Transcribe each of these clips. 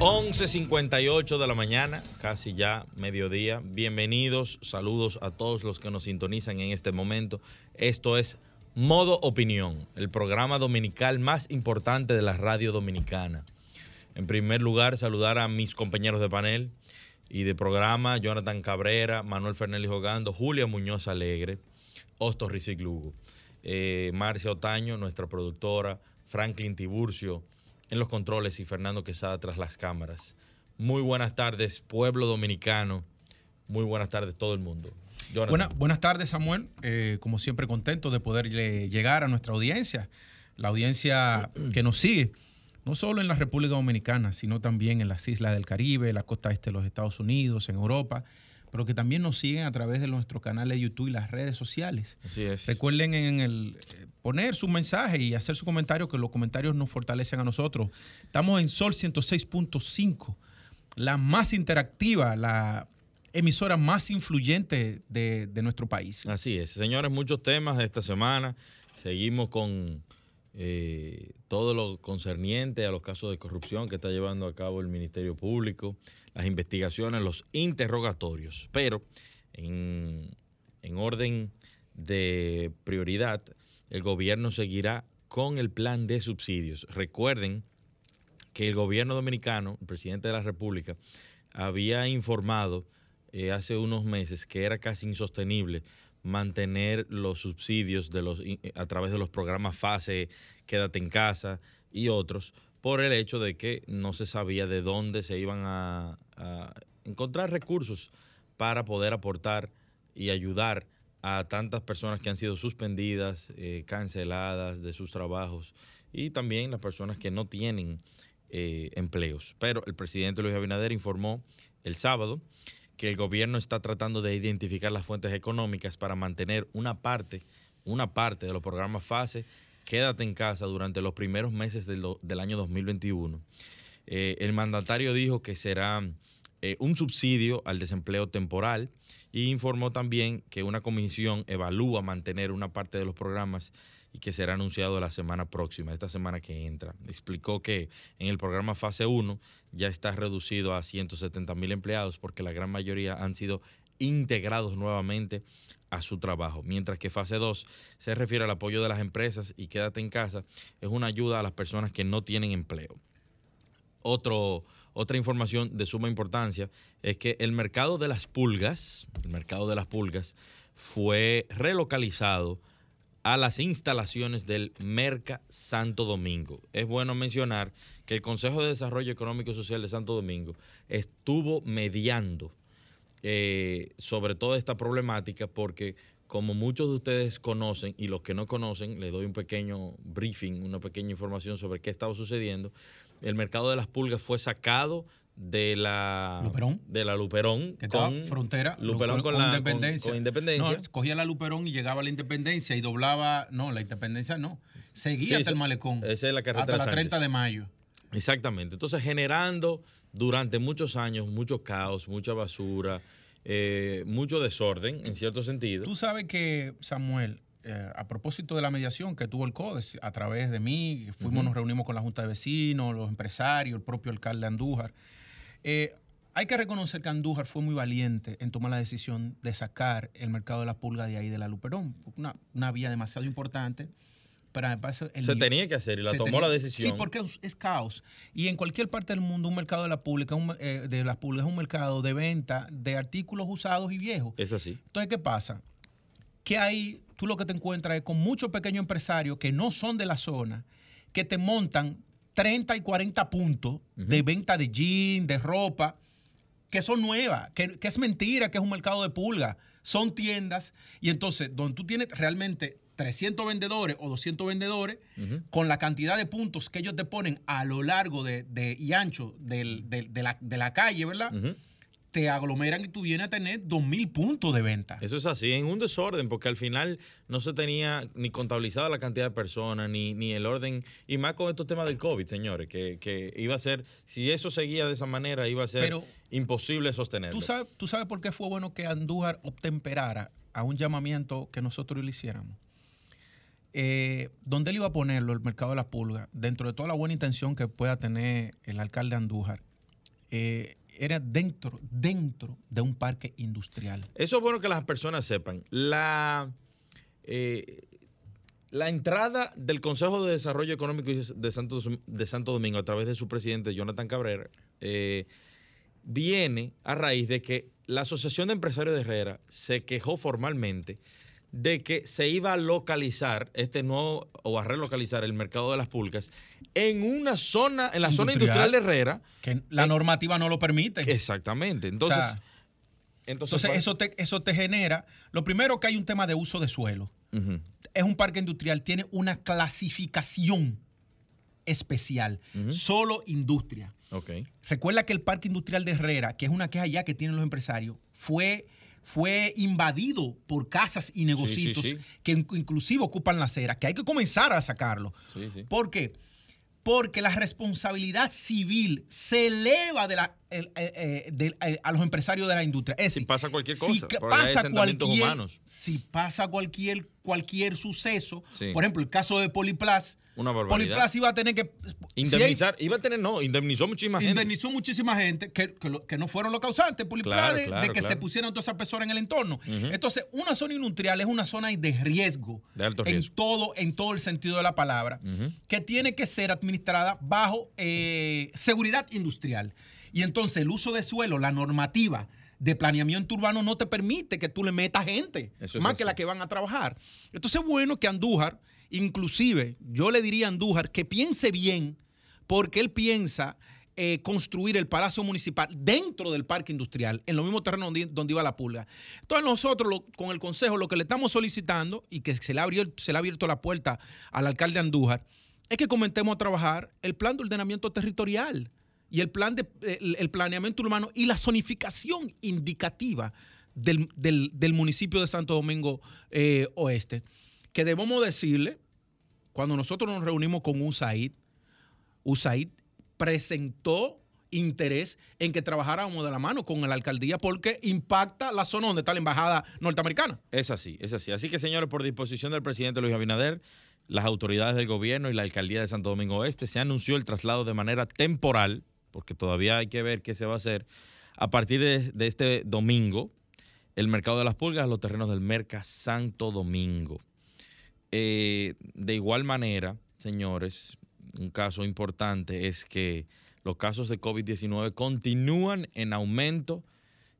11.58 de la mañana, casi ya mediodía. Bienvenidos, saludos a todos los que nos sintonizan en este momento. Esto es Modo Opinión, el programa dominical más importante de la radio dominicana. En primer lugar, saludar a mis compañeros de panel y de programa, Jonathan Cabrera, Manuel Fernández Jogando, Julia Muñoz Alegre, Osto Rizik Lugo, eh, Marcia Otaño, nuestra productora, Franklin Tiburcio, en los controles y Fernando Quesada tras las cámaras. Muy buenas tardes, pueblo dominicano. Muy buenas tardes, todo el mundo. buenas tardes, Samuel. Eh, como siempre, contento de poder llegar a nuestra audiencia, la audiencia que nos sigue, no solo en la República Dominicana, sino también en las islas del Caribe, la costa este de los Estados Unidos, en Europa pero que también nos siguen a través de nuestro canal de YouTube y las redes sociales. Así es. Recuerden en el eh, poner su mensaje y hacer su comentario, que los comentarios nos fortalecen a nosotros. Estamos en Sol 106.5, la más interactiva, la emisora más influyente de, nuestro país. Así es. Señores, muchos temas de esta semana. Seguimos con eh, todo lo concerniente a los casos de corrupción que está llevando a cabo el Ministerio Público las investigaciones, los interrogatorios, pero en, orden de prioridad, el gobierno seguirá con el plan de subsidios. Recuerden que el gobierno dominicano, el presidente de la República, había informado eh, hace unos meses que era casi insostenible mantener los subsidios de los, a través de los programas FASE, Quédate en casa y otros, por el hecho de que no se sabía de dónde se iban a, encontrar recursos para poder aportar y ayudar a tantas personas que han sido suspendidas, eh, canceladas de sus trabajos y también las personas que no tienen eh, empleos. Pero el presidente Luis Abinader informó el sábado que el gobierno está tratando de identificar las fuentes económicas para mantener una parte, una parte de los programas FASE quédate en casa durante los primeros meses del, año 2021. Eh, el mandatario dijo que será eh, un subsidio al desempleo temporal y informó también que una comisión evalúa mantener una parte de los programas y que será anunciado la semana próxima, esta semana que entra. Explicó que en el programa fase 1 ya está reducido a 170 mil empleados porque la gran mayoría han sido integrados nuevamente a su trabajo. Mientras que fase 2 se refiere al apoyo de las empresas y quédate en casa, es una ayuda a las personas que no tienen empleo. Otra información de suma importancia es que el mercado de las pulgas, el mercado de las pulgas, fue relocalizado a las instalaciones del Merca Santo Domingo. Es bueno mencionar que el Consejo de Desarrollo Económico y Social de Santo Domingo estuvo mediando eh, sobre toda esta problemática porque como muchos de ustedes conocen y los que no conocen, les doy un pequeño briefing, una pequeña información sobre qué estaba sucediendo. El mercado de las pulgas fue sacado de la Luperón, de la Luperón con frontera Luperón, con, la independencia. independencia. cogía la Luperón y llegaba a la independencia y doblaba, no, la independencia no, seguía hasta el malecón. Esa es la carretera hasta la 30 de mayo. Exactamente. Entonces generando durante muchos años mucho caos, mucha basura, eh, mucho desorden en cierto sentido. Tú sabes que, Samuel, eh, a propósito de la mediación que tuvo el CODES a través de mí, fuimos, nos reunimos con la Junta de Vecinos, los empresarios, el propio alcalde Andújar. Eh, hay que reconocer que Andújar fue muy valiente en tomar la decisión de sacar el mercado de la pulga de ahí de la Luperón, una, una vía demasiado importante se tenía que hacer y la tomó la decisión. Sí, porque es, caos. Y en cualquier parte del mundo un mercado de la pública, eh, de las públicas es un mercado de venta de artículos usados y viejos. Es así. Entonces, ¿qué pasa? Que hay, tú lo que te encuentras es con muchos pequeños empresarios que no son de la zona, que te montan 30 y 40 puntos de venta de jeans, de ropa, que son nuevas, que, que es mentira que es un mercado de pulga. Son tiendas y entonces donde tú tienes realmente 300 vendedores o 200 vendedores, con la cantidad de puntos que ellos te ponen a lo largo de, y ancho de, la, calle, ¿verdad? te aglomeran y tú vienes a tener 2.000 puntos de venta. Eso es así, en un desorden, porque al final no se tenía ni contabilizada la cantidad de personas, ni, ni el orden, y más con estos temas del COVID, señores, que, que iba a ser, si eso seguía de esa manera, iba a ser imposible sostenerlo. ¿tú sabes, ¿Tú sabes por qué fue bueno que Andújar obtemperara a un llamamiento que nosotros le hiciéramos? Eh, ¿Dónde él iba a ponerlo, el mercado de las pulgas? Dentro de toda la buena intención que pueda tener el alcalde Andújar, eh, era dentro, dentro de un parque industrial. Eso es bueno que las personas sepan. La, eh, la entrada del Consejo de Desarrollo Económico de Santo, de Santo Domingo a través de su presidente Jonathan Cabrera eh, viene a raíz de que la Asociación de Empresarios de Herrera se quejó formalmente de que se iba a localizar este nuevo o a relocalizar el mercado de las pulgas en una zona, en la zona industrial de Herrera. Que la normativa no lo permite. Exactamente. Entonces, entonces, pues eso, te, eso te genera. Lo primero que hay un tema de uso de suelo. Es un parque industrial, tiene una clasificación especial, solo industria. Okay. Recuerda que el parque industrial de Herrera, que es una queja ya que tienen los empresarios, fue fue invadido por casas y negocios que inclusive ocupan la acera, que hay que comenzar a sacarlo. ¿Por qué? Porque la responsabilidad civil se eleva de la, eh, eh, eh, a los empresarios de la industria. Es si pasa cualquier cosa, si pasa cualquier, si pasa cualquier, cualquier suceso, por ejemplo, el caso de Poliplas, una barbaridad. Poliplas iba a tener que. Indemnizar, iba a tener, no, indemnizó muchísima gente. Indemnizó muchísima gente que, que, no fueron los causantes, Poliplas, de, que se pusieran todas esas personas en el entorno. Entonces, una zona industrial es una zona de riesgo. De alto riesgo. En todo, en todo el sentido de la palabra, que tiene que ser administrada bajo eh, seguridad industrial. Y entonces, el uso de suelo, la normativa de planeamiento urbano no te permite que tú le metas gente, más que la que van a trabajar. Entonces es bueno que Andújar Inclusive, yo le diría a Andújar que piense bien, porque él piensa eh, construir el Palacio Municipal dentro del parque industrial, en lo mismo terreno donde, iba la pulga. Entonces nosotros con el Consejo lo que le estamos solicitando y que se le, abrió, se le ha abierto la puerta al alcalde Andújar es que comentemos a trabajar el plan de ordenamiento territorial y el plan de el, planeamiento urbano y la zonificación indicativa del, municipio de Santo Domingo eh, Oeste que debemos decirle, cuando nosotros nos reunimos con USAID, USAID presentó interés en que trabajáramos de la mano con la alcaldía porque impacta la zona donde está la embajada norteamericana. Es así, es así. Así que, señores, por disposición del presidente Luis Abinader, las autoridades del gobierno y la alcaldía de Santo Domingo Oeste se anunció el traslado de manera temporal, porque todavía hay que ver qué se va a hacer, a partir de, este domingo, el mercado de las pulgas los terrenos del Merca Santo Domingo. Eh, de igual manera, señores, un caso importante es que los casos de COVID-19 continúan en aumento.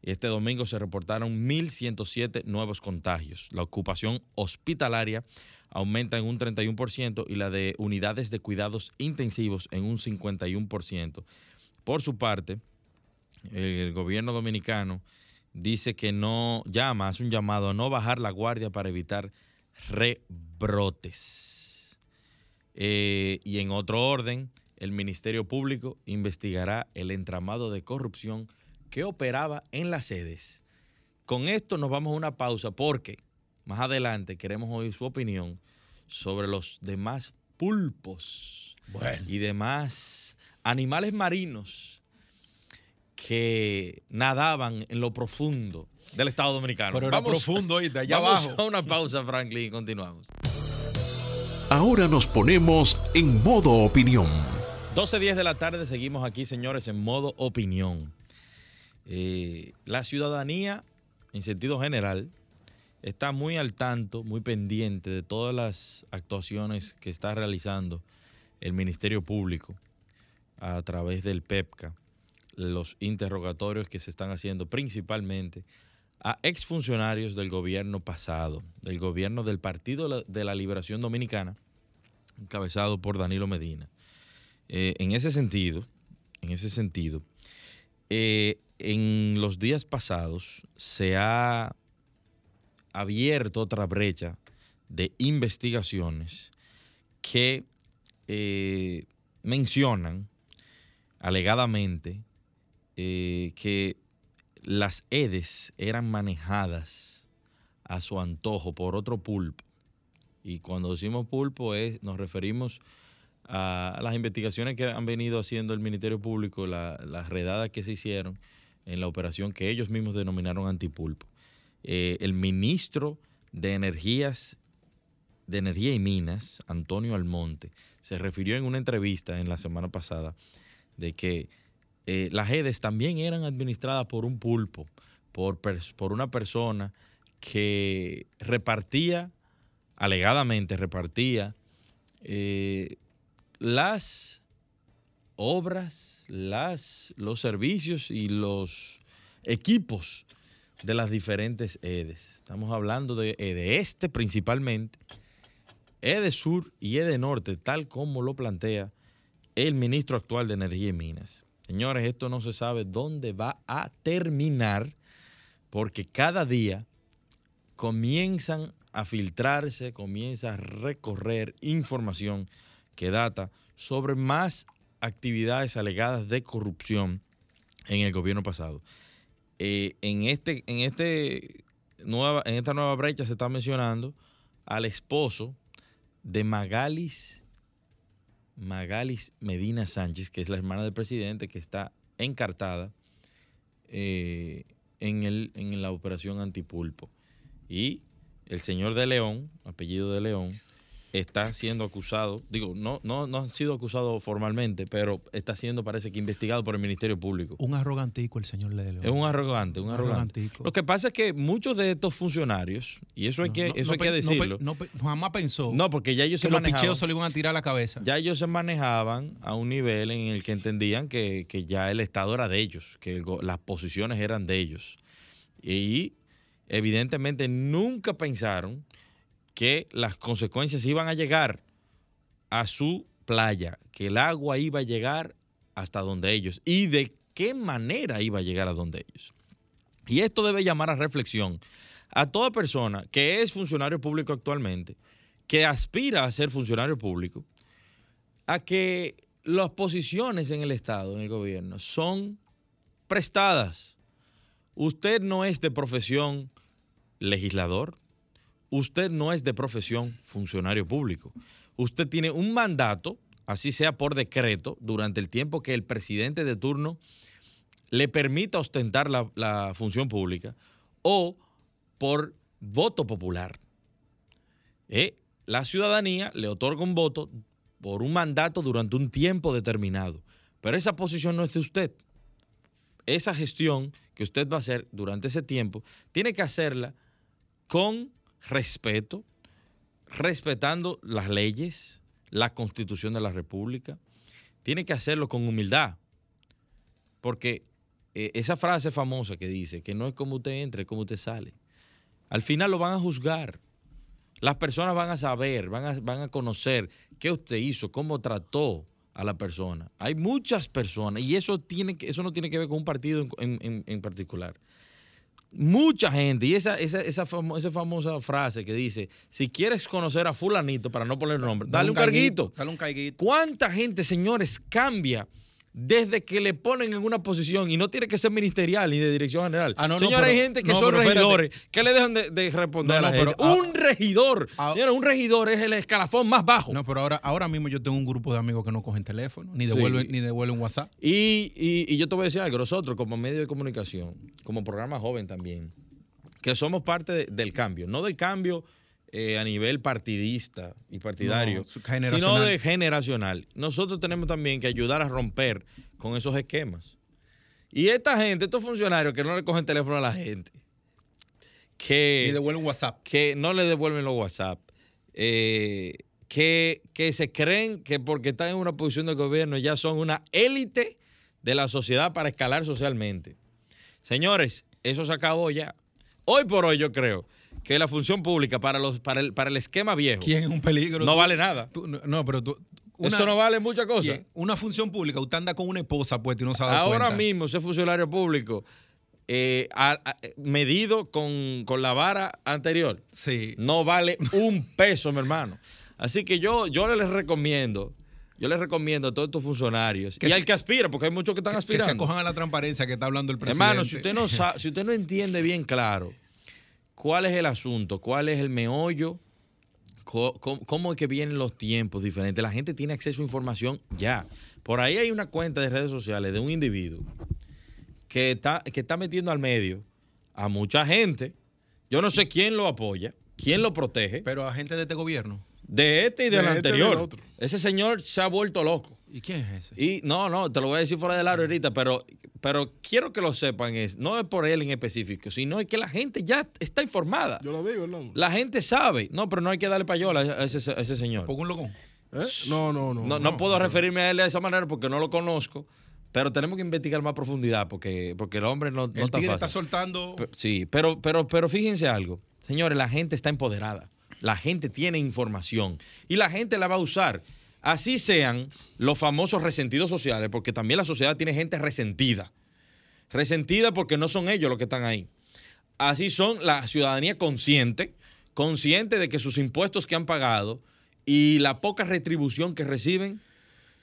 Este domingo se reportaron 1.107 nuevos contagios. La ocupación hospitalaria aumenta en un 31% y la de unidades de cuidados intensivos en un 51%. Por su parte, el gobierno dominicano dice que no llama, hace un llamado a no bajar la guardia para evitar rebrotes. Eh, y en otro orden, el Ministerio Público investigará el entramado de corrupción que operaba en las sedes. Con esto nos vamos a una pausa porque más adelante queremos oír su opinión sobre los demás pulpos y demás animales marinos que nadaban en lo profundo del Estado Dominicano. Pero era profundo y de allá vamos a una pausa, Franklin, y continuamos. Ahora nos ponemos en modo opinión. 12.10 de la tarde, seguimos aquí, señores, en modo opinión. Eh, la ciudadanía, en sentido general, está muy al tanto, muy pendiente de todas las actuaciones que está realizando el Ministerio Público a través del PEPCA, los interrogatorios que se están haciendo principalmente a exfuncionarios del gobierno pasado, del gobierno del Partido de la Liberación Dominicana, encabezado por Danilo Medina. Eh, en ese sentido, en ese sentido, eh, en los días pasados se ha abierto otra brecha de investigaciones que eh, mencionan alegadamente que las EDES eran manejadas a su antojo por otro pulpo. Y cuando decimos pulpo es, nos referimos a las investigaciones que han venido haciendo el Ministerio Público, las redadas que se hicieron en la operación que ellos mismos denominaron antipulpo. Eh, el ministro de Energías, de Energía y Minas, Antonio Almonte, se refirió en una entrevista en la semana pasada de que eh, las EDES también eran administradas por un pulpo, por, por una persona que repartía, alegadamente repartía, eh, las obras, las, los servicios y los equipos de las diferentes EDES. Estamos hablando de EDE Este principalmente, EDE Sur y EDE Norte, tal como lo plantea el ministro actual de Energía y Minas. Señores, esto no se sabe dónde va a terminar porque cada día comienzan a filtrarse, comienza a recorrer información que data sobre más actividades alegadas de corrupción en el gobierno pasado. Eh, en, este, en, este en esta nueva brecha se está mencionando al esposo de Magalis, Magalis Medina Sánchez, que es la hermana del presidente, que está encartada eh, en, el, en la operación antipulpo. Y el señor de León, apellido de León, está siendo acusado, digo, no, no, no ha sido acusado formalmente, pero está siendo, parece que, investigado por el Ministerio Público. Un arrogantico el señor León. Es un arrogante, un, arrogante. Lo que pasa es que muchos de estos funcionarios, y eso hay que, eso hay que decirlo. No, jamás pensó no, porque ya ellos que los picheos se le iban a tirar a la cabeza. Ya ellos se manejaban a un nivel en el que entendían que, ya el Estado era de ellos, que las posiciones eran de ellos. Y evidentemente nunca pensaron que las consecuencias iban a llegar a su playa, que el agua iba a llegar hasta donde ellos y de qué manera iba a llegar a donde ellos. Y esto debe llamar a reflexión a toda persona que es funcionario público actualmente, que aspira a ser funcionario público, a que las posiciones en el Estado, en el gobierno, son prestadas. Usted no es de profesión legislador, usted no es de profesión funcionario público. Usted tiene un mandato, así sea por decreto, durante el tiempo que el presidente de turno le permita ostentar la, función pública o por voto popular. Eh, la ciudadanía le otorga un voto por un mandato durante un tiempo determinado. Pero esa posición no es de usted. Esa gestión que usted va a hacer durante ese tiempo, tiene que hacerla con respeto, respetando las leyes, la constitución de la República. Tiene que hacerlo con humildad, porque eh, esa frase famosa que dice que no es como usted entra, es como usted sale. Al final lo van a juzgar. Las personas van a saber, van a, van a conocer qué usted hizo, cómo trató a la persona. Hay muchas personas y eso, tiene, eso no tiene que ver con un partido en particular mucha gente, y esa, esa, esa, famosa frase que dice, si quieres conocer a fulanito, para no poner nombre, dale, un, carguito. Dale un carguito. ¿Cuánta gente, señores, cambia desde que le ponen en una posición y no tiene que ser ministerial ni de dirección general. Ah, Señores, hay gente que son regidores que le dejan de, responder a la gente. un regidor, señores, un regidor es el escalafón más bajo. No, pero ahora, ahora mismo yo tengo un grupo de amigos que no cogen teléfono, ni devuelven, ni devuelven WhatsApp. Y, y, yo te voy a decir algo, nosotros como medio de comunicación, como programa joven también, que somos parte del cambio, no del cambio eh, a nivel partidista y partidario, sino de generacional. Nosotros tenemos también que ayudar a romper con esos esquemas. Y esta gente, estos funcionarios que no le cogen teléfono a la gente, que, devuelven WhatsApp. que no le devuelven los WhatsApp, eh, que, que se creen que porque están en una posición de gobierno ya son una élite de la sociedad para escalar socialmente. Señores, eso se acabó ya. Hoy por hoy yo creo que la función pública para los para el, para el esquema viejo. ¿Quién es un peligro? No vale nada. no, pero tú. Eso no vale muchas cosas. Una función pública, usted anda con una esposa pues y no sabe Ahora mismo, ese funcionario público, eh, medido con, la vara anterior, sí. no vale un peso, mi hermano. Así que yo, yo les recomiendo yo les recomiendo a todos estos funcionarios y al que aspira, porque hay muchos que están aspirando. Que se acojan a la transparencia que está hablando el presidente. Hermano, si usted no sabe, si usted no entiende bien claro cuál es el asunto, cuál es el meollo, cómo, es que vienen los tiempos diferentes, la gente tiene acceso a información ya. Por ahí hay una cuenta de redes sociales de un individuo que está, que está metiendo al medio a mucha gente. Yo no sé quién lo apoya, quién lo protege. Pero a gente de este gobierno. De este y del este anterior. ese señor se ha vuelto loco. ¿Y quién es ese? Y no, no, te lo voy a decir fuera del área ahorita, pero, pero quiero que lo sepan, es, no es por él en específico, sino es que la gente ya está informada. Yo lo digo, no. La gente sabe. No, pero no hay que darle payola a ese, a ese señor. ¿Pongo un loco? ¿Eh? No, no, no, no, no. puedo referirme a él de esa manera porque no lo conozco. Pero tenemos que investigar más profundidad porque, porque el hombre no, no está fácil. está soltando. sí, pero, pero, pero fíjense algo. Señores, la gente está empoderada. La gente tiene información y la gente la va a usar. Así sean los famosos resentidos sociales, porque también la sociedad tiene gente resentida. Resentida porque no son ellos los que están ahí. Así son la ciudadanía consciente, consciente de que sus impuestos que han pagado y la poca retribución que reciben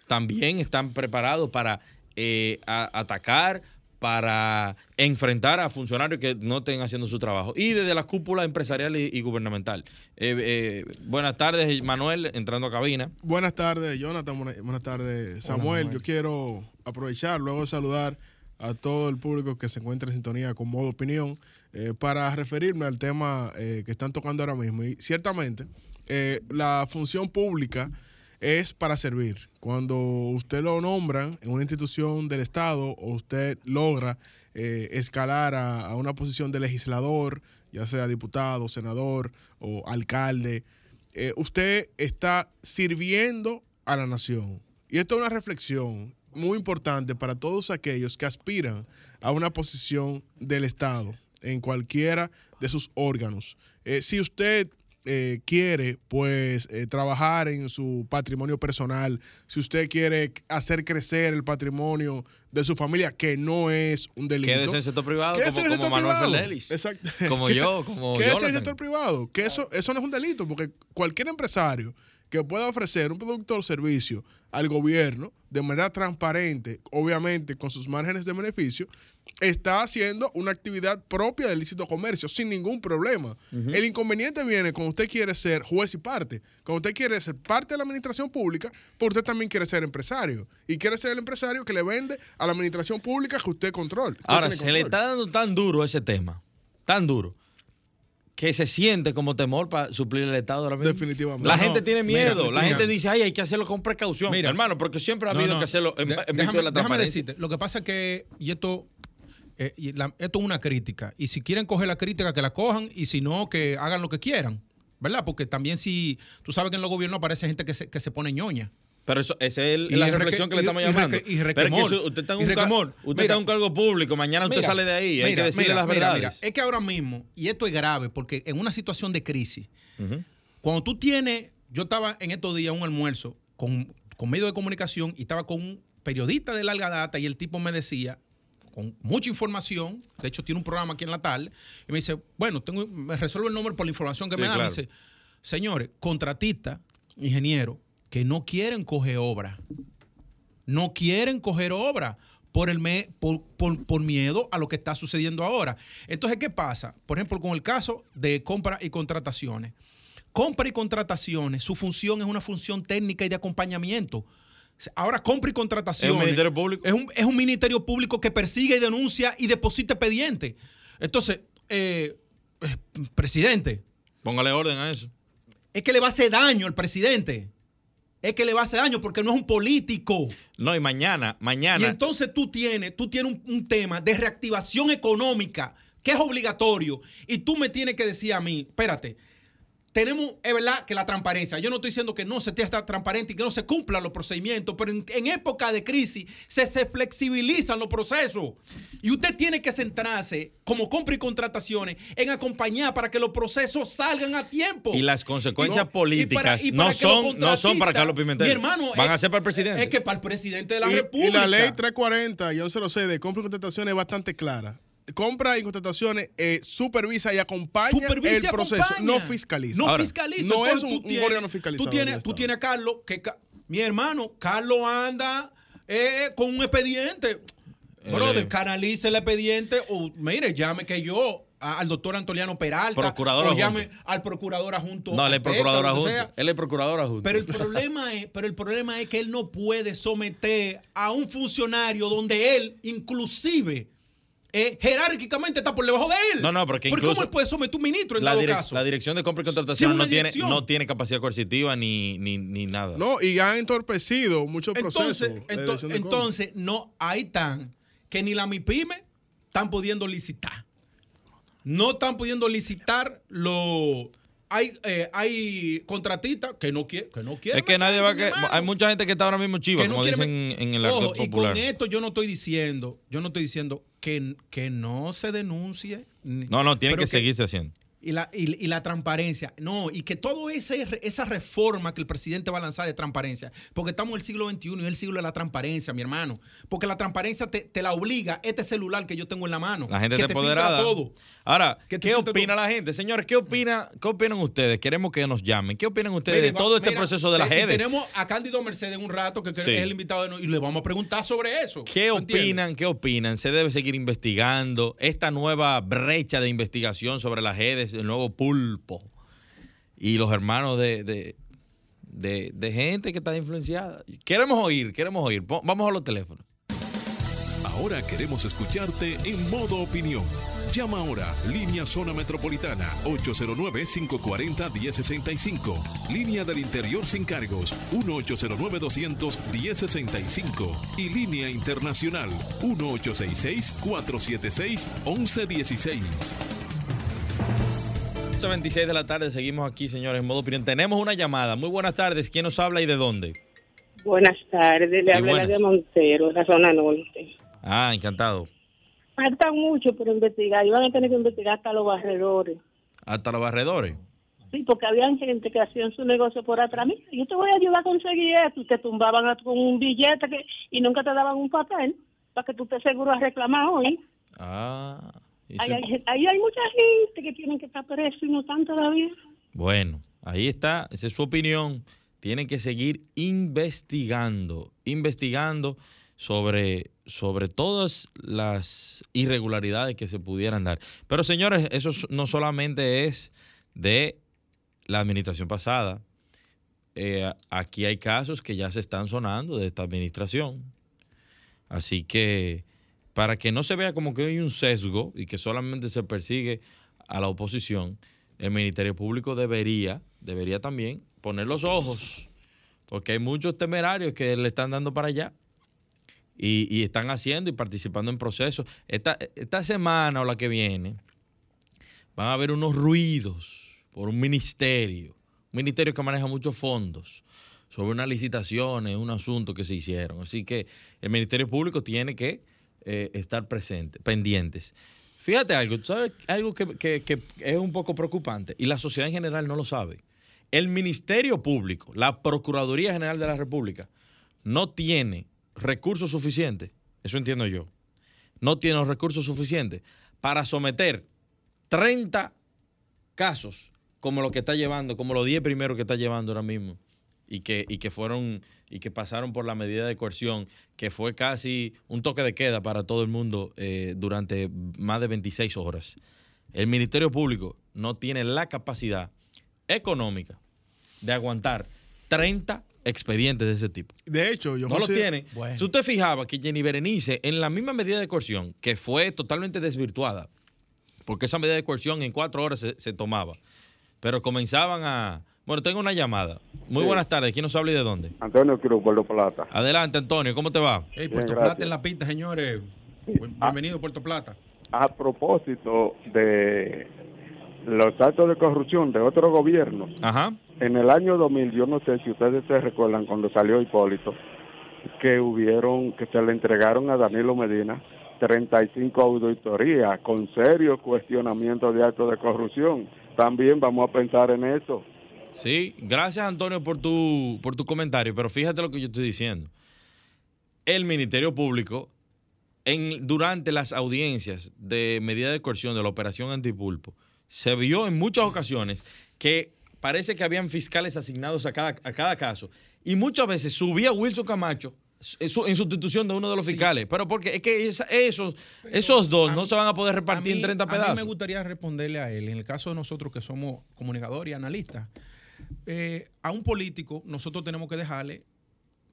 también están preparados para eh, atacar, para enfrentar a funcionarios que no estén haciendo su trabajo y desde la cúpula empresarial y, gubernamental. Eh, eh, buenas tardes, Manuel, entrando a cabina. Buenas tardes, Jonathan. Buenas tardes, Samuel. Yo quiero aprovechar, luego saludar a todo el público que se encuentra en sintonía con modo opinión, eh, para referirme al tema que están tocando ahora mismo. Y ciertamente, la función pública es para servir. Cuando usted lo nombran en una institución del Estado o usted logra eh, escalar a, una posición de legislador, ya sea diputado, senador o alcalde, eh, usted está sirviendo a la nación. Y esto es una reflexión muy importante para todos aquellos que aspiran a una posición del Estado en cualquiera de sus órganos. Eh, si usted eh, quiere pues eh, trabajar en su patrimonio personal, si usted quiere hacer crecer el patrimonio de su familia, que no es un delito. Quédese en el sector privado, como, como Manuel Exacto. Como yo, como Quédese en el sector privado, que eso, eso no es un delito, porque cualquier empresario que pueda ofrecer un producto o servicio al gobierno de manera transparente, obviamente con sus márgenes de beneficio, está haciendo una actividad propia del lícito comercio sin ningún problema. El inconveniente viene cuando usted quiere ser juez y parte, cuando usted quiere ser parte de la administración pública, porque usted también quiere ser empresario y quiere ser el empresario que le vende a la administración pública que usted controla. Ahora, se le está dando tan duro ese tema, tan duro que se siente como temor para suplir el Estado ahora mismo. Definitivamente. La gente tiene miedo. la gente dice, ay, hay que hacerlo con precaución. Mira, hermano, porque siempre ha habido que hacerlo en, en déjame, de la déjame decirte, lo que pasa es que, y esto, eh, esto es una crítica, y si quieren coger la crítica, que la cojan, y si no, que hagan lo que quieran, ¿verdad? Porque también si, tú sabes que en los gobiernos aparece gente que se, que se pone ñoña. Pero eso, esa es la reflexión que le estamos llamando. Y, requemor, usted está en un, usted un cargo público, mañana usted sale de ahí, hay que decirle las verdades. Es que ahora mismo, y esto es grave, porque en una situación de crisis, cuando tú tienes, yo estaba en estos días un almuerzo con, con medios de comunicación y estaba con un periodista de larga data y el tipo me decía, con mucha información, de hecho tiene un programa aquí en la tarde, y me dice, bueno, tengo, me resuelvo el nombre por la información que me da. Me dice, señores, contratista, ingeniero, que no quieren coger obra. No quieren coger obra por, el me, por, por, miedo a lo que está sucediendo ahora. Entonces, ¿qué pasa? Por ejemplo, con el caso de compra y contrataciones. Compra y contrataciones, su función es una función técnica y de acompañamiento. Ahora, compra y contrataciones. ¿Es un ministerio público? Es un, es un ministerio público que persigue y denuncia y deposita expediente. Entonces, eh, eh, presidente. Póngale orden a eso. Es que le va a hacer daño al presidente es que le va a hacer daño porque no es un político. No, y mañana, mañana. Y entonces tú tienes, tú tienes un, un, tema de reactivación económica que es obligatorio. Y tú me tienes que decir a mí, espérate, tenemos, es verdad que la transparencia, yo no estoy diciendo que no se esté transparente y que no se cumplan los procedimientos, pero en, época de crisis se, se, flexibilizan los procesos. Y usted tiene que centrarse, como compra y contrataciones, en acompañar para que los procesos salgan a tiempo. Y las consecuencias políticas no, son, no son para Carlos Pimentel. Mi hermano, van a ser para el presidente. Es que para el presidente de la República. Y la ley 340, yo se lo sé, de compra y contrataciones es bastante clara compra y contrataciones, eh, supervisa y acompaña el proceso, no fiscaliza. No fiscaliza. No es un, órgano fiscalizador. Tú tienes, tú tienes a Carlos que Mi hermano, Carlos anda eh, con un expediente. Brother, Eh. canalice el expediente o mire, llame que yo a- al doctor Antoliano Peralta Procurador o adjunto. llame al procurador adjunto. No, él es procurador adjunto. sea. Él es procurador adjunto. Pero el problema es, pero el problema es que él no puede someter a un funcionario donde él, inclusive, eh, jerárquicamente está por debajo de él. No, no, porque ¿Por incluso- ¿Cómo él puede someter un ministro en la, caso? la dirección de compra y contratación no tiene, no tiene capacidad coercitiva ni, ni, ni nada. No, y han entorpecido muchos procesos. Entonces, ento- no, ahí están que ni la MIPYME están pudiendo licitar. No están pudiendo licitar lo hay, eh, hay contratistas que no quieren que no quieren es que nadie va a que. Hay mucha gente que está ahora mismo chiva, no como quiere dicen en el Ojo, argot y popular. con esto yo no estoy diciendo, yo no estoy diciendo que, que no se denuncie. No, no, tiene que, seguirse haciendo. Y la, y, y la transparencia. No, y que toda esa, esa reforma que el presidente va a lanzar de transparencia, porque estamos en el siglo XXI y es el siglo de la transparencia, mi hermano. Porque la transparencia te, te la obliga este celular que yo tengo en la mano. La gente que te empoderada. todo. Ahora, ¿qué opina todo. la gente? Señores, ¿qué, opina, ¿qué opinan ustedes? Queremos que nos llamen. ¿Qué opinan ustedes Mire, de va- todo este mira, proceso de la eh, gente? Tenemos a Cándido Mercedes un rato, que, que Sí. es el invitado de no- y le vamos a preguntar sobre eso. ¿Qué opinan? ¿Qué opinan? ¿Se debe seguir investigando esta nueva brecha de investigación sobre las redes, el nuevo pulpo y los hermanos de, de, de- de gente que está influenciada? Queremos oír, queremos oír. Vamos a los teléfonos. Ahora queremos escucharte en modo opinión. Llama ahora, línea zona metropolitana 809-540-1065. Línea del interior sin cargos 1-809-200-1065. Y línea internacional 1866-476-1116. 8.26 de la tarde, seguimos aquí, señores, en modo opinión. Tenemos una llamada. Muy buenas tardes. ¿Quién nos habla y de dónde? Buenas tardes, le Sí, habla de Montero, la zona norte. Ah, encantado. Falta mucho por investigar, y van a tener que investigar hasta los barredores. Hasta los barredores. Sí, porque había gente que hacían su negocio por atrás. Mira, yo te voy a ayudar a conseguir esto, y te tumbaban con un billete que, y nunca te daban un papel para que tú estés seguro a reclamar hoy. Ah. Ahí hay, ahí hay mucha gente que tienen que estar presos y no están todavía. Bueno, ahí está, esa es su opinión. Tienen que seguir investigando, investigando sobre, sobre todas las irregularidades que se pudieran dar. Pero señores, eso no solamente es de la administración pasada. Eh, aquí hay casos que ya se están sonando de esta administración. Así que para que no se vea como que hay un sesgo y que solamente se persigue a la oposición, el Ministerio Público debería, debería también poner los ojos, porque hay muchos temerarios que le están dando para allá y, están haciendo y participando en procesos. Esta semana o la que viene van a haber unos ruidos por un ministerio, un ministerio que maneja muchos fondos sobre unas licitaciones, un asunto que se hicieron. Así que el Ministerio Público tiene que eh, estar presente, pendientes. Fíjate algo, ¿tú ¿sabes? Algo que, que- que es un poco preocupante y la sociedad en general no lo sabe. El Ministerio Público, la Procuraduría General de la República, no tiene recursos suficientes, eso entiendo yo, no tiene los recursos suficientes para someter 30 casos como lo que está llevando, como los 10 primeros que está llevando ahora mismo y que, y que fueron y que pasaron por la medida de coerción, que fue casi un toque de queda para todo el mundo eh, durante más de 26 horas. El Ministerio Público no tiene la capacidad económica de aguantar 30 expedientes de ese tipo. De hecho, yo No lo tiene. Bueno. Si usted fijaba que Jenny Berenice, en la misma medida de coerción, que fue totalmente desvirtuada, porque esa medida de coerción en cuatro horas se, se tomaba, pero comenzaban a... Bueno, tengo una llamada. Muy Sí. buenas tardes. ¿Quién nos habla y de dónde? Antonio Cruz, Puerto Plata. Adelante, Antonio. ¿Cómo te va? Ey, Bien, Puerto. Plata en la pista, señores. Buen- Bienvenido, Puerto Plata. A propósito de los actos de corrupción de otros gobiernos, Ajá. en el año 2000, yo no sé si ustedes se recuerdan cuando salió Hipólito, que hubieron, que se le entregaron a Danilo Medina 35 auditorías con serios cuestionamientos de actos de corrupción. También vamos a pensar en eso. Sí, gracias Antonio por tu, por tu comentario, pero fíjate lo que yo estoy diciendo. El Ministerio Público, en, durante las audiencias de medida de coerción de la operación antipulpo, se vio en muchas ocasiones que parece que habían fiscales asignados a cada, a cada caso y muchas veces subía Wilson Camacho en sustitución de uno de los fiscales. Pero porque es que esos, esos dos no se van a poder repartir en 30 pedazos. A mí me gustaría responderle a él, en el caso de nosotros que somos comunicadores y analistas, eh, a un político nosotros tenemos que dejarle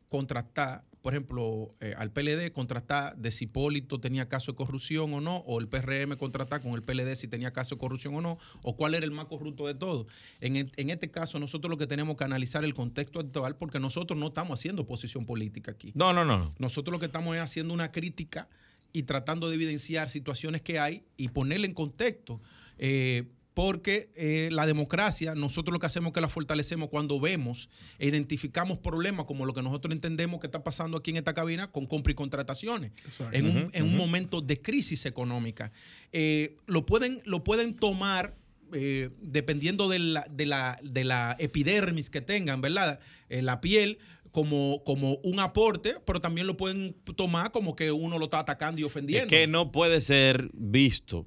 contrastar, por ejemplo, eh, al PLD contrastar de si Hipólito tenía caso de corrupción o no, o el PRM contrastar con el PLD si tenía caso de corrupción o no, o cuál era el más corrupto de todo. En, en este caso, nosotros lo que tenemos que analizar el contexto actual, porque nosotros no estamos haciendo oposición política aquí. No, no, no. Nosotros lo que estamos es haciendo una crítica y tratando de evidenciar situaciones que hay y ponerle en contexto. Eh, porque eh, la democracia, nosotros lo que hacemos es que la fortalecemos cuando vemos e identificamos problemas como lo que nosotros entendemos que está pasando aquí en esta cabina con compra y contrataciones, en, un, momento de crisis económica. Eh, lo, pueden, lo pueden tomar eh, dependiendo de la, de, la, de la, epidermis que tengan, ¿verdad? la piel, como, como un aporte, pero también lo pueden tomar como que uno lo está atacando y ofendiendo. Es que no puede ser visto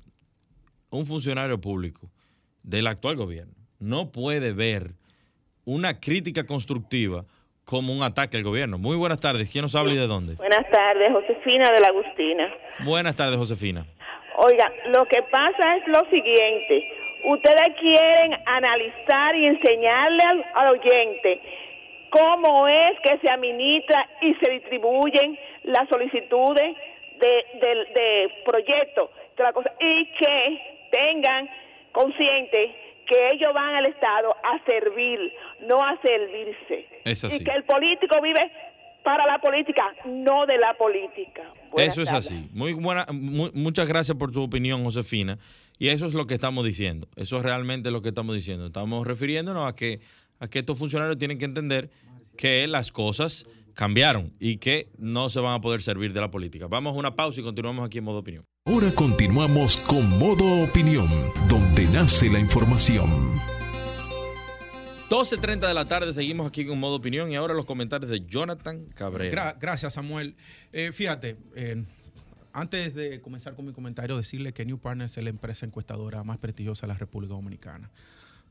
un funcionario público del actual gobierno no puede ver una crítica constructiva como un ataque al gobierno. Muy buenas tardes. ¿Quién nos habla y de dónde? Buenas tardes, Josefina de la Agustina. Buenas tardes, Josefina. Oiga, lo que pasa es lo siguiente. Ustedes quieren analizar y enseñarle al, oyente cómo es que se administra y se distribuyen las solicitudes de, de proyectos y que tengan consciente que ellos van al Estado a servir, no a servirse. Y que el político vive para la política, no de la política. eso es así. Muy buena, muchas gracias por tu opinión, Josefina. Y eso es lo que estamos diciendo. Eso es realmente lo que estamos diciendo. Estamos refiriéndonos a que, a que estos funcionarios tienen que entender que las cosas cambiaron y que no se van a poder servir de la política. Vamos a una pausa y continuamos aquí en modo opinión. Ahora continuamos con modo opinión, donde nace la información. 12.30 de la tarde, seguimos aquí con modo opinión y ahora los comentarios de Jonathan Cabrera. gracias, Samuel. Eh, fíjate, eh, antes de comenzar con mi comentario, decirle que New Partners es la empresa encuestadora más prestigiosa de la República Dominicana.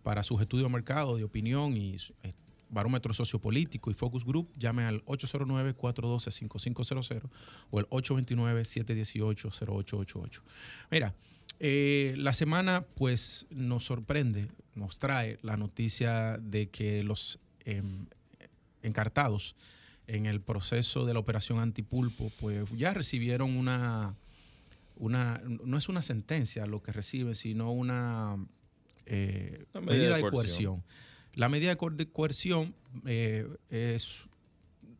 Para sus estudios de mercado, de opinión y eh, barómetro sociopolítico y focus group, llame al 809-412-5500 o el 829-718-0888. Mira, eh, la semana pues nos sorprende, nos trae la noticia de que los em, encartados en el proceso de la operación antipulpo pues ya recibieron una, una no es una sentencia lo que reciben, sino una, eh, medida, de coerción la medida de coerción eh, es,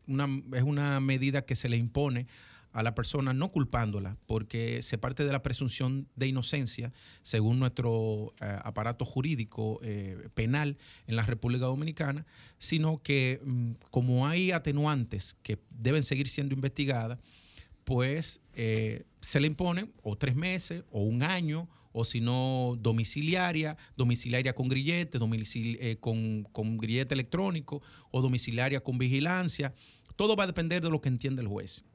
una, es una medida que se le impone a la persona no culpándola, porque se parte de la presunción de inocencia, según nuestro eh, aparato jurídico eh, penal en la República Dominicana, sino que mm, como hay atenuantes que deben seguir siendo investigadas, pues se le impone o tres meses o un año o si no domiciliaria, domiciliaria con grillete, eh, con, grillete electrónico o domiciliaria con vigilancia. Todo va a depender de lo que entiende el juez,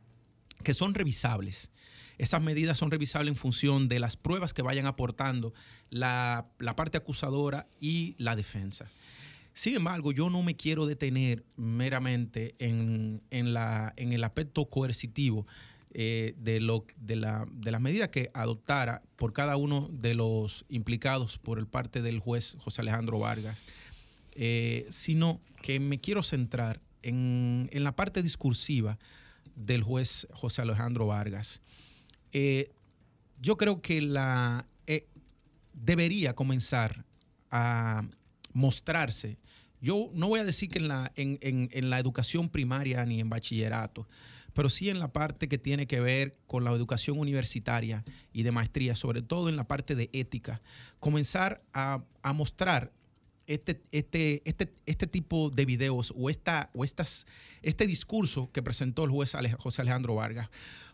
que son revisables. Esas medidas son revisables en función de las pruebas que vayan aportando la, parte acusadora y la defensa. Sin embargo, yo no me quiero detener meramente en el aspecto coercitivo eh, de, lo, de, la, de las medidas que adoptara por cada uno de los implicados por el parte del juez José Alejandro Vargas, eh, sino que me quiero centrar en, la parte discursiva del juez José Alejandro Vargas. Eh, yo creo que la debería comenzar a mostrarse. Yo no voy a decir que en la, en, en la educación primaria ni en bachillerato, pero sí en la parte que tiene que ver con la educación universitaria y de maestría, sobre todo en la parte de ética, comenzar a, mostrar este, este, este, este tipo de videos o, esta, o estas, este discurso que presentó el juez José Alejandro Vargas.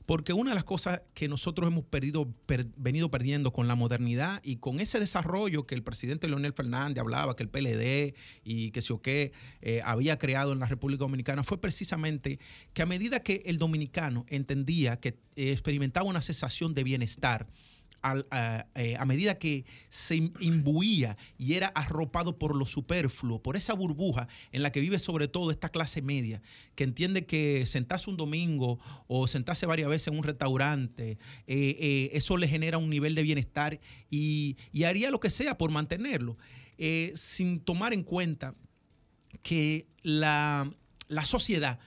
Porque una de las cosas que nosotros hemos perdido, venido perdiendo con la modernidad y con ese desarrollo que el presidente Leonel Fernández hablaba, que el PLD y que se o qué eh, había creado en la República Dominicana, fue precisamente que a medida que el dominicano entendía que experimentaba una sensación de bienestar, eh, a, medida que se imbuía y era arropado por lo superfluo, por esa burbuja en la que vive sobre todo esta clase media, que entiende que sentarse un domingo o sentarse varias veces en un restaurante, eh, eh, eso le genera un nivel de bienestar y, haría lo que sea por mantenerlo, sin tomar en cuenta que la, la sociedad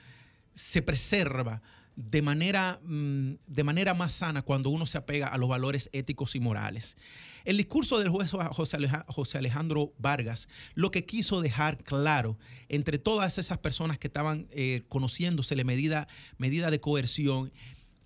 se preserva de manera, mm, de manera más sana cuando uno se apega a los valores éticos y morales. El discurso del juez José Alejandro Vargas lo que quiso dejar claro entre todas esas personas que estaban eh, conociéndose la medida, medida de coerción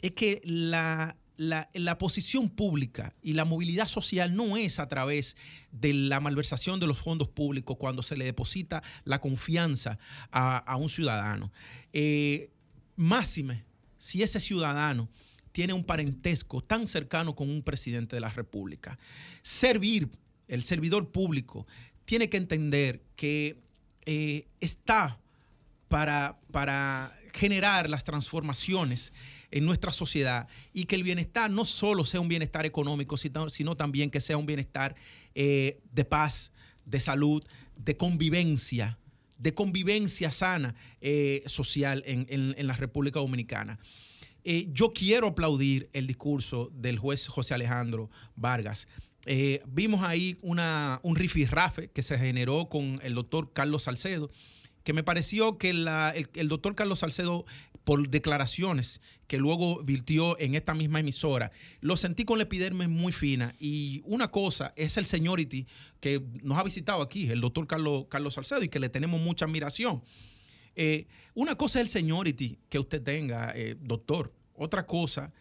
es que la, la, posición pública y la movilidad social no es a través de la malversación de los fondos públicos cuando se le deposita la confianza a, un ciudadano. Eh, máxime si ese ciudadano tiene un parentesco tan cercano con un presidente de la República. Servir, el servidor público, tiene que entender que eh, está para, para generar las transformaciones en nuestra sociedad y que el bienestar no solo sea un bienestar económico, sino, también que sea un bienestar eh, de paz, de salud, de convivencia, de convivencia sana eh, social en, la República Dominicana. Eh, yo quiero aplaudir el discurso del juez José Alejandro Vargas. Eh, vimos ahí una, un rifirrafe que se generó con el doctor Carlos Salcedo, que me pareció que el, el, doctor Carlos Salcedo, por declaraciones que luego virtió en esta misma emisora, lo sentí con la epidermis muy fina. Y una cosa es el seniority que nos ha visitado aquí, el doctor Carlos, Carlos Salcedo, y que le tenemos mucha admiración. Eh, una cosa es el seniority que usted tenga, eh, doctor. Otra cosa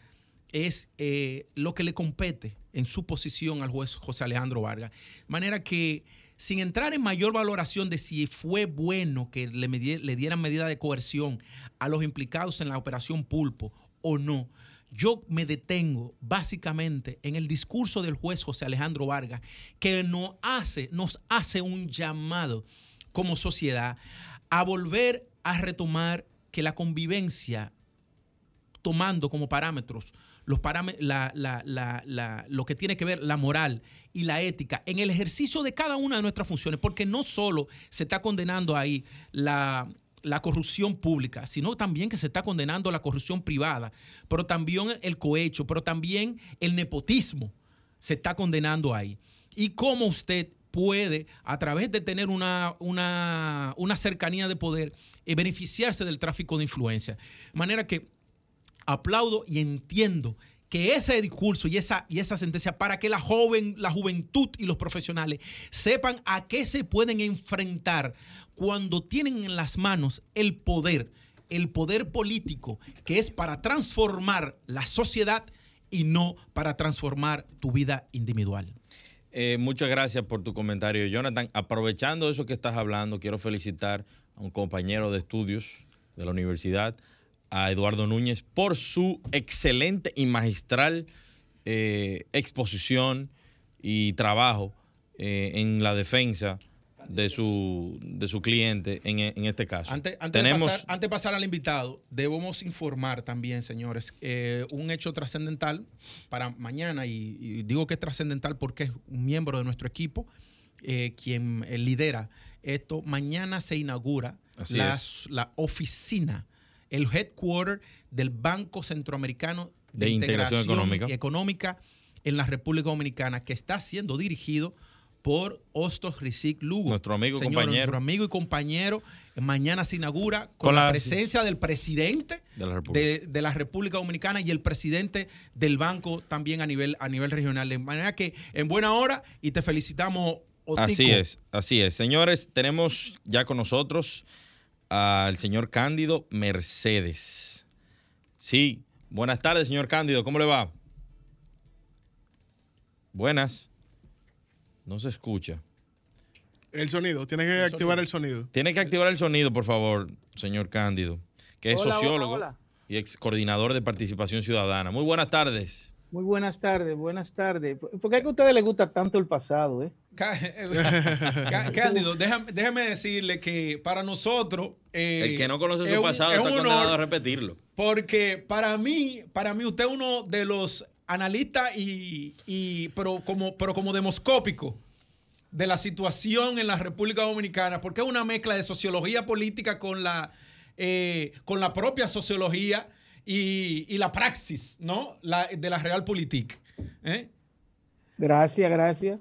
es eh, lo que le compete en su posición al juez José Alejandro Vargas. De manera que, sin entrar en mayor valoración de si fue bueno que le, le dieran medida de coerción a los implicados en la operación Pulpo o no, yo me detengo básicamente en el discurso del juez José Alejandro Vargas, que nos hace, nos hace un llamado como sociedad a volver a retomar que la convivencia, tomando como parámetros los lo que tiene que ver la moral y la ética en el ejercicio de cada una de nuestras funciones, porque no solo se está condenando ahí la, la corrupción pública, sino también que se está condenando la corrupción privada, pero también el cohecho, pero también el nepotismo se está condenando ahí. Y cómo usted puede, a través de tener una, una, cercanía de poder, eh, beneficiarse del tráfico de influencia. De manera que aplaudo y entiendo que ese discurso y esa, y esa sentencia para que la joven, la juventud y los profesionales sepan a qué se pueden enfrentar cuando tienen en las manos el poder, el poder político, que es para transformar la sociedad y no para transformar tu vida individual. Eh, muchas gracias por tu comentario, Jonathan. Aprovechando eso que estás hablando, quiero felicitar a un compañero de estudios de la universidad, a Eduardo Núñez, por su excelente y magistral eh, exposición y trabajo eh, en la defensa de su, de su cliente en, en este caso. Antes, antes, de pasar, antes, de pasar, al invitado, debemos informar también, señores, eh, un hecho trascendental para mañana, y, digo que es trascendental porque es un miembro de nuestro equipo eh, quien eh, lidera esto. Mañana se inaugura la, la, oficina, el headquarter del Banco Centroamericano de, Integración, Económica. Económica en la República Dominicana, que está siendo dirigido por Hostos Rizik Lugo. Nuestro amigo y compañero. Nuestro amigo y compañero. Mañana se inaugura con, la, presencia del presidente de la, República Dominicana y el presidente del banco también a nivel, a nivel regional. De manera que en buena hora y te felicitamos. Así es, así es. Señores, tenemos ya con nosotros al señor Cándido Mercedes. Sí, buenas tardes, señor Cándido, ¿cómo le va? Buenas. No se escucha. El sonido, tiene que activar el sonido. Tiene que activar el sonido, por favor, señor Cándido, que es sociólogo y ex coordinador de participación ciudadana. Muy buenas tardes. Muy buenas tardes, buenas tardes. ¿Por qué es que a ustedes les gusta tanto el pasado? Eh? Cándido, déjame, decirle que para nosotros... Eh, el que no conoce su pasado está condenado a repetirlo. Porque para mí, para mí usted es uno de los analista y, y- pero como pero como demoscópico de la situación en la República Dominicana, porque es una mezcla de sociología política con la eh, con la propia sociología y, y la praxis, ¿no? La, de la realpolitik. ¿eh? Gracias, gracias.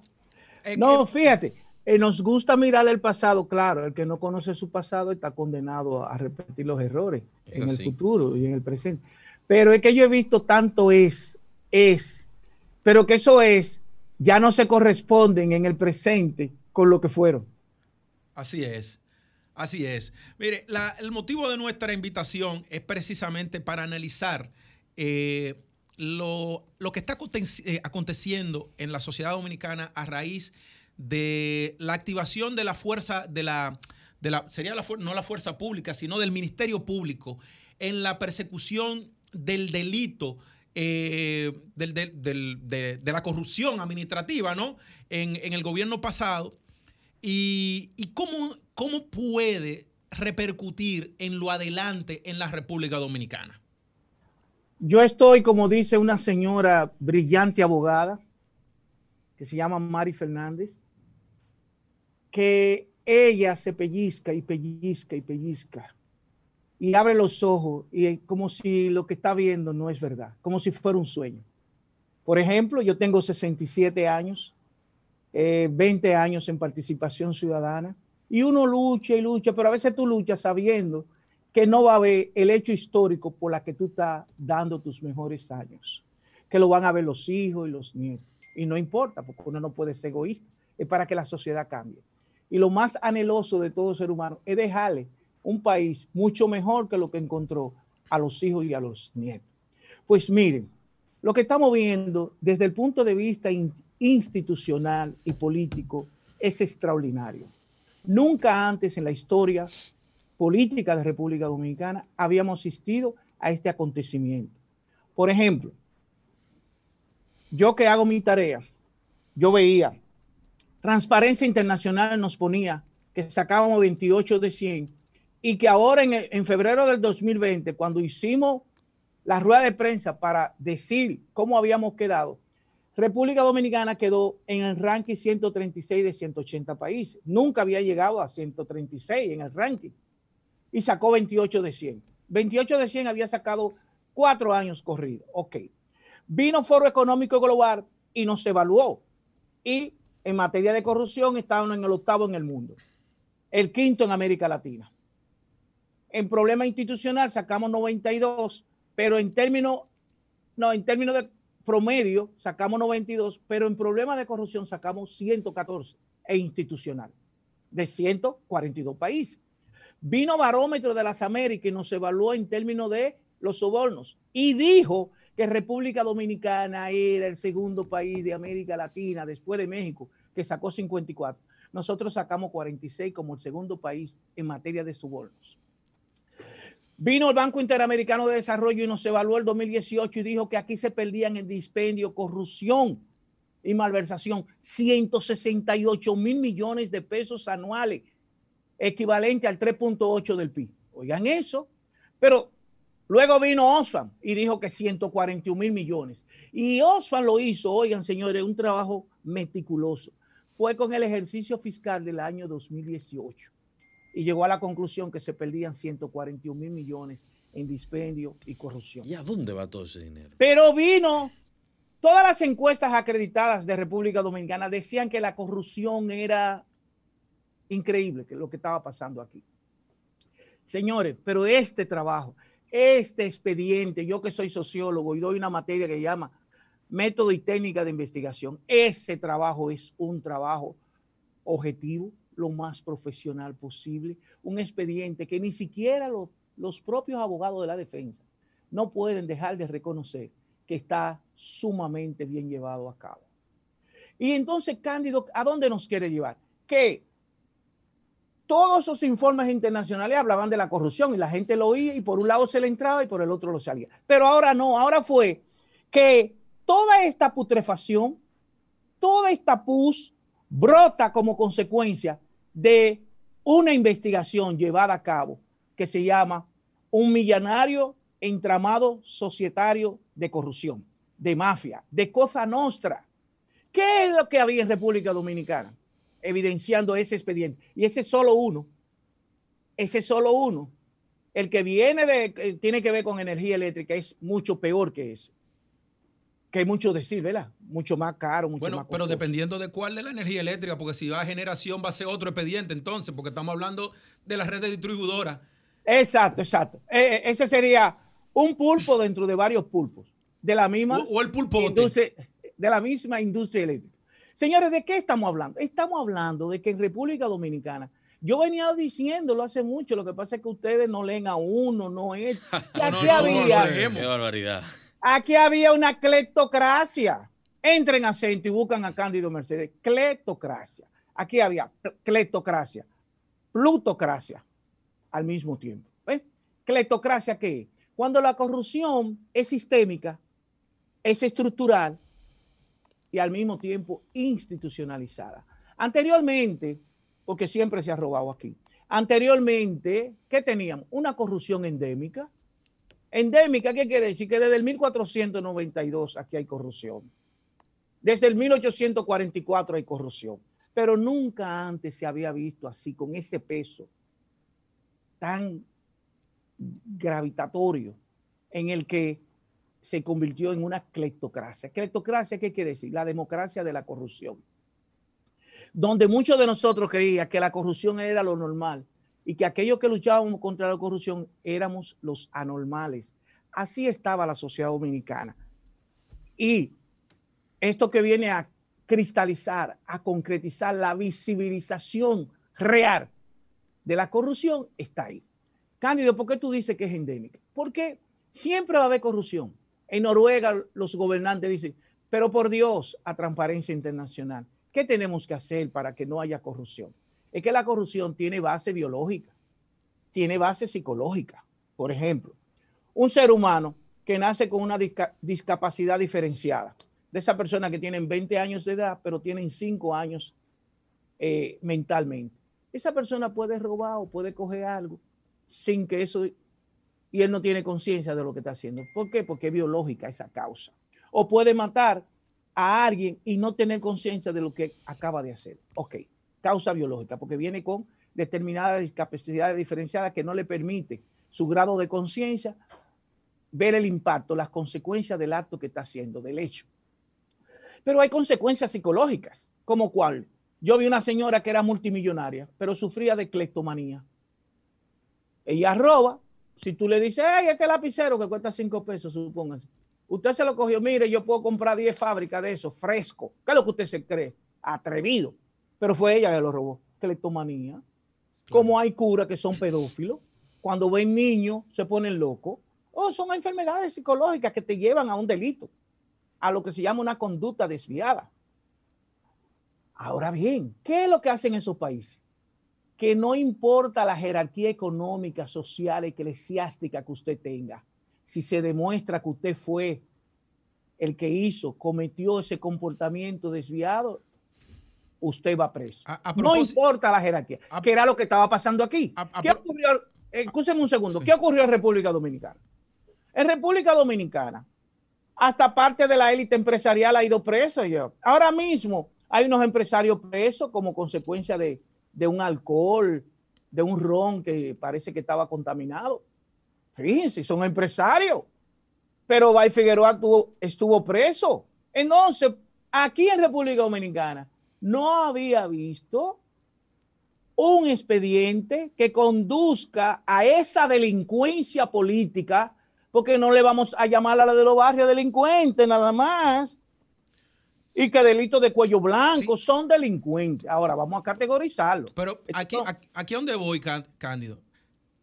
Eh, No, fíjate, eh, nos gusta mirar el pasado, claro, el que no conoce su pasado está condenado a repetir los errores Es en el futuro y en el presente. Pero es que yo he visto tanto es, es, pero que eso es, ya no se corresponden en el presente con lo que fueron. Así es. Así es. Mire, el motivo de nuestra invitación es precisamente para analizar eh, lo, lo que está eh, aconteciendo en la sociedad dominicana a raíz de la activación de la fuerza, de la, de la sería la, no la fuerza pública, sino del Ministerio Público en la persecución del delito eh, del- del- del- de, la corrupción administrativa, ¿no? En, en el gobierno pasado y, y cómo, cómo puede repercutir en lo adelante en la República Dominicana. Yo estoy, como dice una señora brillante abogada, que se llama Mari Fernández, que ella se pellizca y pellizca y pellizca y abre los ojos y como si lo que está viendo no es verdad, como si fuera un sueño. Por ejemplo, yo tengo 67 años, eh, 20 años en participación ciudadana y uno lucha y lucha, pero a veces tú luchas sabiendo que no va a haber el hecho histórico por la que tú estás dando tus mejores años, que lo van a ver los hijos y los nietos. Y no importa, porque uno no puede ser egoísta, es para que la sociedad cambie. Y lo más anheloso de todo ser humano es dejarle un país mucho mejor que lo que encontró a los hijos y a los nietos. Pues miren, lo que estamos viendo desde el punto de vista in- institucional y político es extraordinario. Nunca antes en la historia política de República Dominicana habíamos asistido a este acontecimiento. Por ejemplo, yo que hago mi tarea, yo veía, Transparencia Internacional nos ponía que sacábamos 28 de 100 y que ahora en, en febrero del 2020, cuando hicimos la rueda de prensa para decir cómo habíamos quedado, República Dominicana quedó en el ranking 136 de 180 países. Nunca había llegado a 136 en el ranking y sacó 28 de 100. 28 de 100 había sacado cuatro años corridos. Ok. Vino Foro Económico Global y nos evaluó. Y en materia de corrupción estábamos en el octavo en el mundo, el quinto en América Latina. En problema institucional sacamos 92, pero en términos, no, en términos de promedio sacamos 92, pero en problema de corrupción sacamos 114 e institucional de 142 países. Vino Barómetro de las Américas y nos evaluó en términos de los sobornos y dijo que República Dominicana era el segundo país de América Latina después de México, que sacó 54. Nosotros sacamos 46 como el segundo país en materia de sobornos. Vino el Banco Interamericano de Desarrollo y nos evaluó el 2018 y dijo que aquí se perdían en dispendio, corrupción y malversación 168 mil millones de pesos anuales, equivalente al 3.8 del PIB. Oigan eso. Pero luego vino Osfam y dijo que 141 mil millones. Y Osfam lo hizo, oigan señores, un trabajo meticuloso. Fue con el ejercicio fiscal del año 2018 y llegó a la conclusión que se perdían 141 mil millones en dispendio y corrupción. ¿Y a dónde va todo ese dinero? Pero vino, todas las encuestas acreditadas de República Dominicana decían que la corrupción era increíble, que lo que estaba pasando aquí. Señores, pero este trabajo, este expediente, yo que soy sociólogo y doy una materia que llama método y técnica de investigación, ese trabajo es un trabajo objetivo, lo más profesional posible, un expediente que ni siquiera lo- los propios abogados de la defensa no pueden dejar de reconocer que está sumamente bien llevado a cabo. Y entonces, Cándido, ¿a dónde nos quiere llevar? Que todos esos informes internacionales hablaban de la corrupción y la gente lo oía y por un lado se le entraba y por el otro lo salía. Pero ahora no, ahora fue que toda esta putrefacción, toda esta pus brota como consecuencia de una investigación llevada a cabo que se llama un millonario entramado societario de corrupción. de mafia, de Cosa Nostra. ¿Qué es lo que había en República Dominicana? Evidenciando ese expediente. Y ese es solo uno. Ese es solo uno. El que viene de, eh, tiene que ver con energía eléctrica es mucho peor que ese. Que hay mucho decir, ¿verdad? Mucho más caro, mucho bueno, más pero costoso. dependiendo de cuál de la energía eléctrica, porque si va a generación va a ser otro expediente entonces, porque estamos hablando de la red de distribuidora. Exacto, exacto. Eh, eh, ese sería un pulpo dentro de varios pulpos. De la misma O, o el industria, de la misma industria eléctrica. Señores, ¿de qué estamos hablando? Estamos hablando de que en República Dominicana, yo venía diciéndolo hace mucho, lo que pasa es que ustedes no leen a uno, no es. No, aquí no, no, había, no, Qué barbaridad. Aquí había una cleptocracia. Entren a y buscan a Cándido Mercedes. Cleptocracia. Aquí había cleptocracia, plutocracia al mismo tiempo. ¿Ves? Cleptocracia, ¿qué? Cuando la corrupción es sistémica, es estructural y al mismo tiempo institucionalizada. Anteriormente, porque siempre se ha robado aquí, anteriormente, ¿qué teníamos? Una corrupción endémica. Endémica, ¿qué quiere decir? Que desde el 1492 aquí hay corrupción. Desde el 1844 hay corrupción. Pero nunca antes se había visto así, con ese peso tan gravitatorio en el que se convirtió en una cleptocracia. ¿Cleptocracia qué quiere decir? La democracia de la corrupción. Donde muchos de nosotros creían que la corrupción era lo normal y que aquellos que luchábamos contra la corrupción éramos los anormales. Así estaba la sociedad dominicana. Y esto que viene a cristalizar, a concretizar la visibilización real de la corrupción está ahí. Cándido, ¿por qué tú dices que es endémica? Porque siempre va a haber corrupción. En Noruega los gobernantes dicen, pero por Dios, a transparencia internacional, ¿qué tenemos que hacer para que no haya corrupción? Es que la corrupción tiene base biológica, tiene base psicológica. Por ejemplo, un ser humano que nace con una disca- discapacidad diferenciada, de esa persona que tienen 20 años de edad, pero tienen 5 años eh, mentalmente. Esa persona puede robar o puede coger algo sin que eso, y él no tiene conciencia de lo que está haciendo. ¿Por qué? Porque es biológica esa causa. O puede matar a alguien y no tener conciencia de lo que acaba de hacer. Ok, causa biológica, porque viene con determinadas discapacidades diferenciadas que no le permite su grado de conciencia ver el impacto, las consecuencias del acto que está haciendo, del hecho. Pero hay consecuencias psicológicas, como cuál. Yo vi una señora que era multimillonaria, pero sufría de cleptomanía. Ella roba. Si tú le dices, hey, este lapicero que cuesta cinco pesos, supóngase. Usted se lo cogió, mire, yo puedo comprar 10 fábricas de eso, fresco. ¿Qué es lo que usted se cree? Atrevido. Pero fue ella que lo robó. Cleptomanía. Como hay curas que son pedófilos, cuando ven niños se ponen locos. Oh, son enfermedades psicológicas que te llevan a un delito, a lo que se llama una conducta desviada. Ahora bien, ¿qué es lo que hacen esos países? Que no importa la jerarquía económica, social, eclesiástica que usted tenga, si se demuestra que usted fue el que hizo, cometió ese comportamiento desviado, usted va preso. A- a no importa la jerarquía, a- que era lo que estaba pasando aquí. ¿Qué ocurrió? Escúcheme un segundo. Sí. ¿Qué ocurrió en República Dominicana? En República Dominicana, hasta parte de la élite empresarial ha ido presa. ya. Ahora mismo hay unos empresarios presos como consecuencia de, de un alcohol, de un ron que parece que estaba contaminado. Fíjense, son empresarios. Pero Bay Figueroa tuvo- estuvo preso. Entonces, aquí en República Dominicana no había visto un expediente que conduzca a esa delincuencia política, porque no le vamos a llamar a la de los barrios delincuentes nada más, y que delitos de cuello blanco son delincuentes. Ahora vamos a categorizarlo. Pero aquí, aquí, donde voy, Cá- Cándido,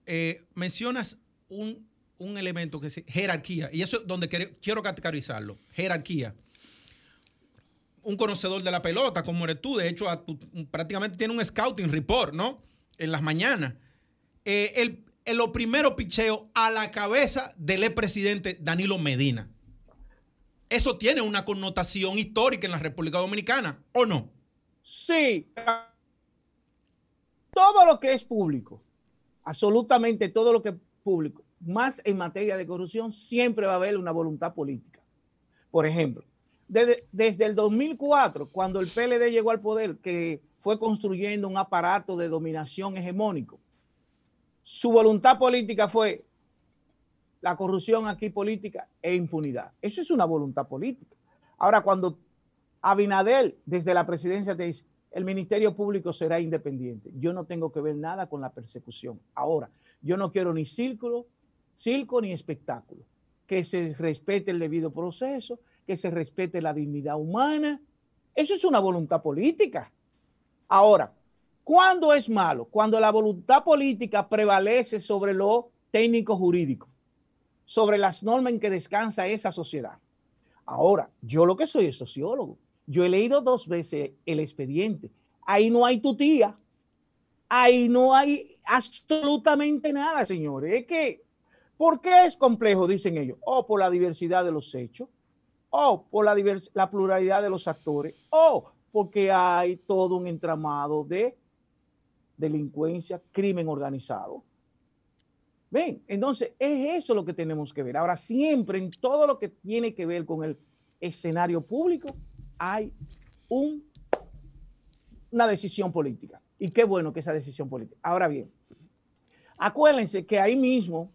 eh, mencionas un, un elemento que es jerarquía, y eso es donde quiero, quiero categorizarlo, jerarquía. Un conocedor de la pelota, como eres tú, de hecho, prácticamente tiene un scouting report, ¿no? En las mañanas. Eh, el, el- lo primero picheo a la cabeza del expresidente Danilo Medina. Eso tiene una connotación histórica en la República Dominicana, ¿o no? Sí. Todo lo que es público, absolutamente todo lo que es público, más en materia de corrupción, siempre va a haber una voluntad política. Por ejemplo, desde, desde el 2004, cuando el PLD llegó al poder, que fue construyendo un aparato de dominación hegemónico, su voluntad política fue la corrupción aquí política e impunidad. Eso es una voluntad política. Ahora, cuando Abinadel desde la presidencia te dice, el Ministerio Público será independiente, yo no tengo que ver nada con la persecución. Ahora, yo no quiero ni círculo, circo ni espectáculo. Que se respete el debido proceso, que se respete la dignidad humana. Eso es una voluntad política. Ahora, ¿cuándo es malo? Cuando la voluntad política prevalece sobre lo técnico jurídico, sobre las normas en que descansa esa sociedad. Ahora, yo lo que soy es sociólogo. Yo he leído dos veces el expediente. Ahí no hay tu tía. Ahí no hay absolutamente nada, señores. Es que, ¿por qué es complejo? Dicen ellos. O por la diversidad de los hechos, o por la, la pluralidad de los actores, o porque hay todo un entramado de delincuencia, crimen organizado. Ven, entonces es eso lo que tenemos que ver. Ahora, siempre en todo lo que tiene que ver con el escenario público, hay un, una decisión política. Y qué bueno que esa decisión política. Ahora bien, acuérdense que ahí mismo,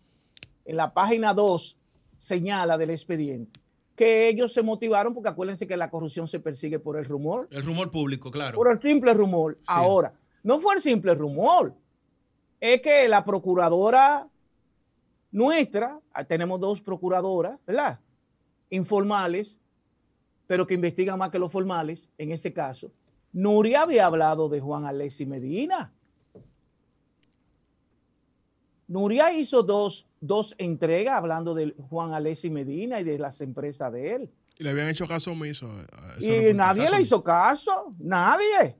en la página 2, señala del expediente que ellos se motivaron porque acuérdense que la corrupción se persigue por el rumor. El rumor público, claro. Por el simple rumor. Ahora, no fue el simple rumor. Es que la procuradora nuestra, ah, tenemos dos procuradoras, ¿verdad? Informales, pero que investigan más que los formales, en este caso. Nuria había hablado de Juan Alessi Medina. Nuria hizo dos, dos entregas hablando de Juan Alessi Medina y de las empresas de él. Y le habían hecho caso omiso. Y nadie le hizo caso, nadie.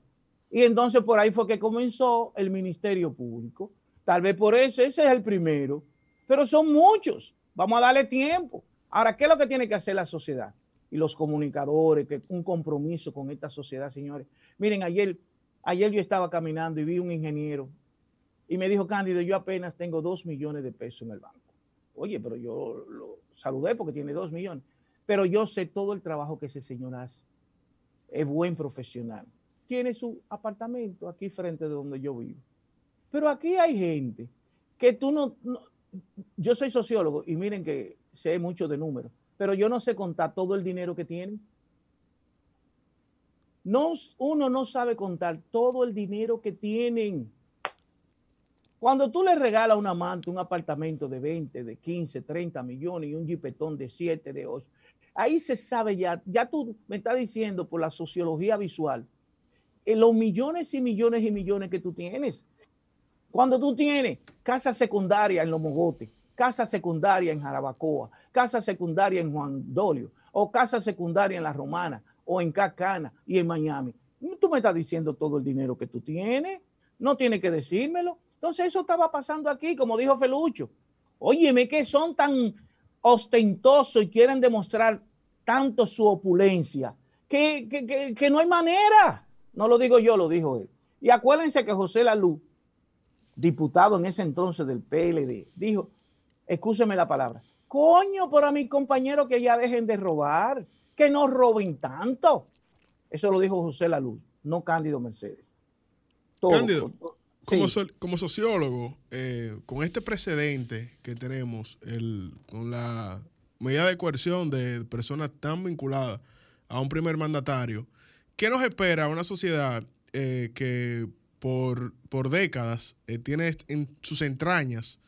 Y entonces por ahí fue que comenzó el Ministerio Público. Tal vez por eso ese es el primero, pero son muchos. Vamos a darle tiempo. Ahora, ¿qué es lo que tiene que hacer la sociedad y los comunicadores? Que un compromiso con esta sociedad, señores. Miren, ayer, ayer yo estaba caminando y vi un ingeniero y me dijo, Cándido, yo apenas tengo dos millones de pesos en el banco. Oye, pero yo lo saludé porque tiene dos millones. Pero yo sé todo el trabajo que ese señor hace. Es buen profesional. Tiene su apartamento aquí frente de donde yo vivo. Pero aquí hay gente que tú no, yo soy sociólogo y miren que sé mucho de números, pero yo no sé contar todo el dinero que tienen. No, uno no sabe contar todo el dinero que tienen. Cuando tú le regalas a un amante un apartamento de 20, de 15, 30 millones y un jipetón de 7, de 8, ahí se sabe ya, ya tú me estás diciendo por la sociología visual, en los millones y millones y millones que tú tienes. Cuando tú tienes casa secundaria en Los Mogotes, casa secundaria en Jarabacoa, casa secundaria en Juan Dolio, o casa secundaria en La Romana, o en Cacana y en Miami, tú me estás diciendo todo el dinero que tú tienes, no tienes que decírmelo. Entonces eso estaba pasando aquí, como dijo Felucho. Óyeme, que son tan ostentosos y quieren demostrar tanto su opulencia, que, que, no hay manera. No lo digo yo, lo dijo él. Y acuérdense que José Lalú, diputado en ese entonces del PLD, dijo, escúcheme la palabra, coño, pero a mis compañeros que ya dejen de robar, que no roben tanto. Eso lo dijo José Lalú, no Cándido Mercedes. Cándido, como, sociólogo, eh, con este precedente que tenemos, el, con la medida de coerción de personas tan vinculadas a un primer mandatario, ¿qué nos espera una sociedad eh, que por, por décadas eh, tiene en sus entrañas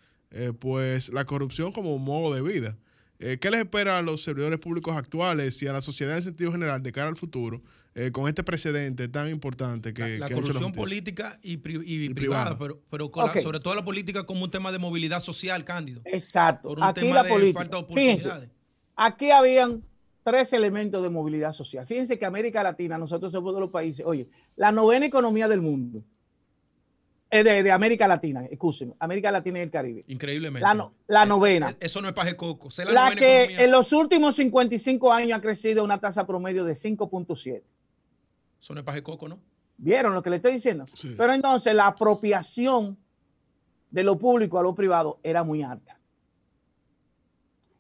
pues la corrupción como modo de vida? ¿Qué les espera a los servidores públicos actuales y a la sociedad en sentido general de cara al futuro eh, con este precedente tan importante que... La, corrupción política y, privada, pero, pero sobre todo la política como un tema de movilidad social, Cándido. Exacto. aquí la política. Fíjense, aquí habían tres elementos de movilidad social. Fíjense que América Latina, nosotros somos de los países, oye, la novena economía del mundo, eh, de, América Latina, escúcheme, América Latina y el Caribe. Increíblemente. La, eh, novena. Eso no es paje coco. La, la que en los últimos 55 años ha crecido una tasa promedio de 5.7. Eso no es paje coco, ¿no? ¿Vieron lo que le estoy diciendo? Pero entonces la apropiación de lo público a lo privado era muy alta.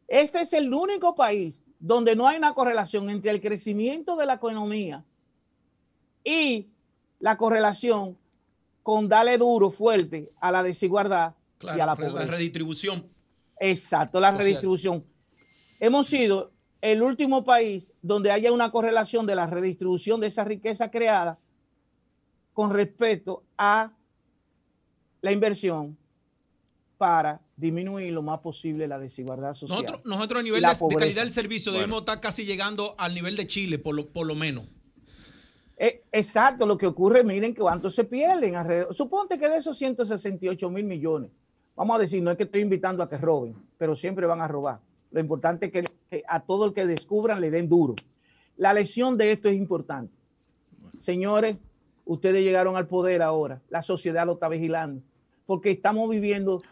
Este es el único país donde no hay una correlación entre el crecimiento de la economía y la correlación con darle duro, fuerte a la desigualdad y a la pobreza. La redistribución. Exacto, la redistribución. Hemos sido el último país donde haya una correlación de la redistribución de esa riqueza creada con respecto a la inversión para disminuir lo más posible la desigualdad social. Nosotros, nosotros a nivel de, calidad del servicio debemos estar casi llegando al nivel de Chile, por lo, por lo menos. Eh, exacto, lo que ocurre, miren que cuánto se pierden alrededor. Suponte que de esos 168 mil millones, vamos a decir, no es que estoy invitando a que roben, pero siempre van a robar. Lo importante es que, que a todo el que descubran le den duro. La lección de esto es importante. Señores, ustedes llegaron al poder ahora, la sociedad lo está vigilando, porque estamos viviendo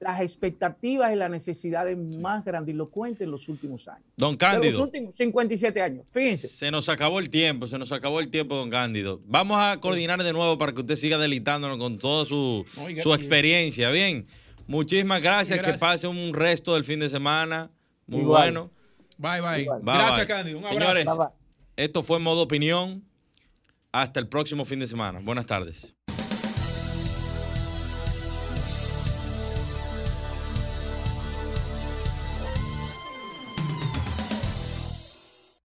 las expectativas y las necesidades más grandilocuentes en los últimos años. Don Cándido. los últimos 57 años. Fíjense. Se nos acabó el tiempo, se nos acabó el tiempo, don Cándido. Vamos a coordinar de nuevo para que usted siga delitándonos con toda su, su experiencia. Bien, muchísimas gracias. Que pase un resto del fin de semana. Muy bueno. Bye, bye. gracias, Cándido. Un abrazo. Señores, esto fue Modo Opinión. Hasta el próximo fin de semana. Buenas tardes.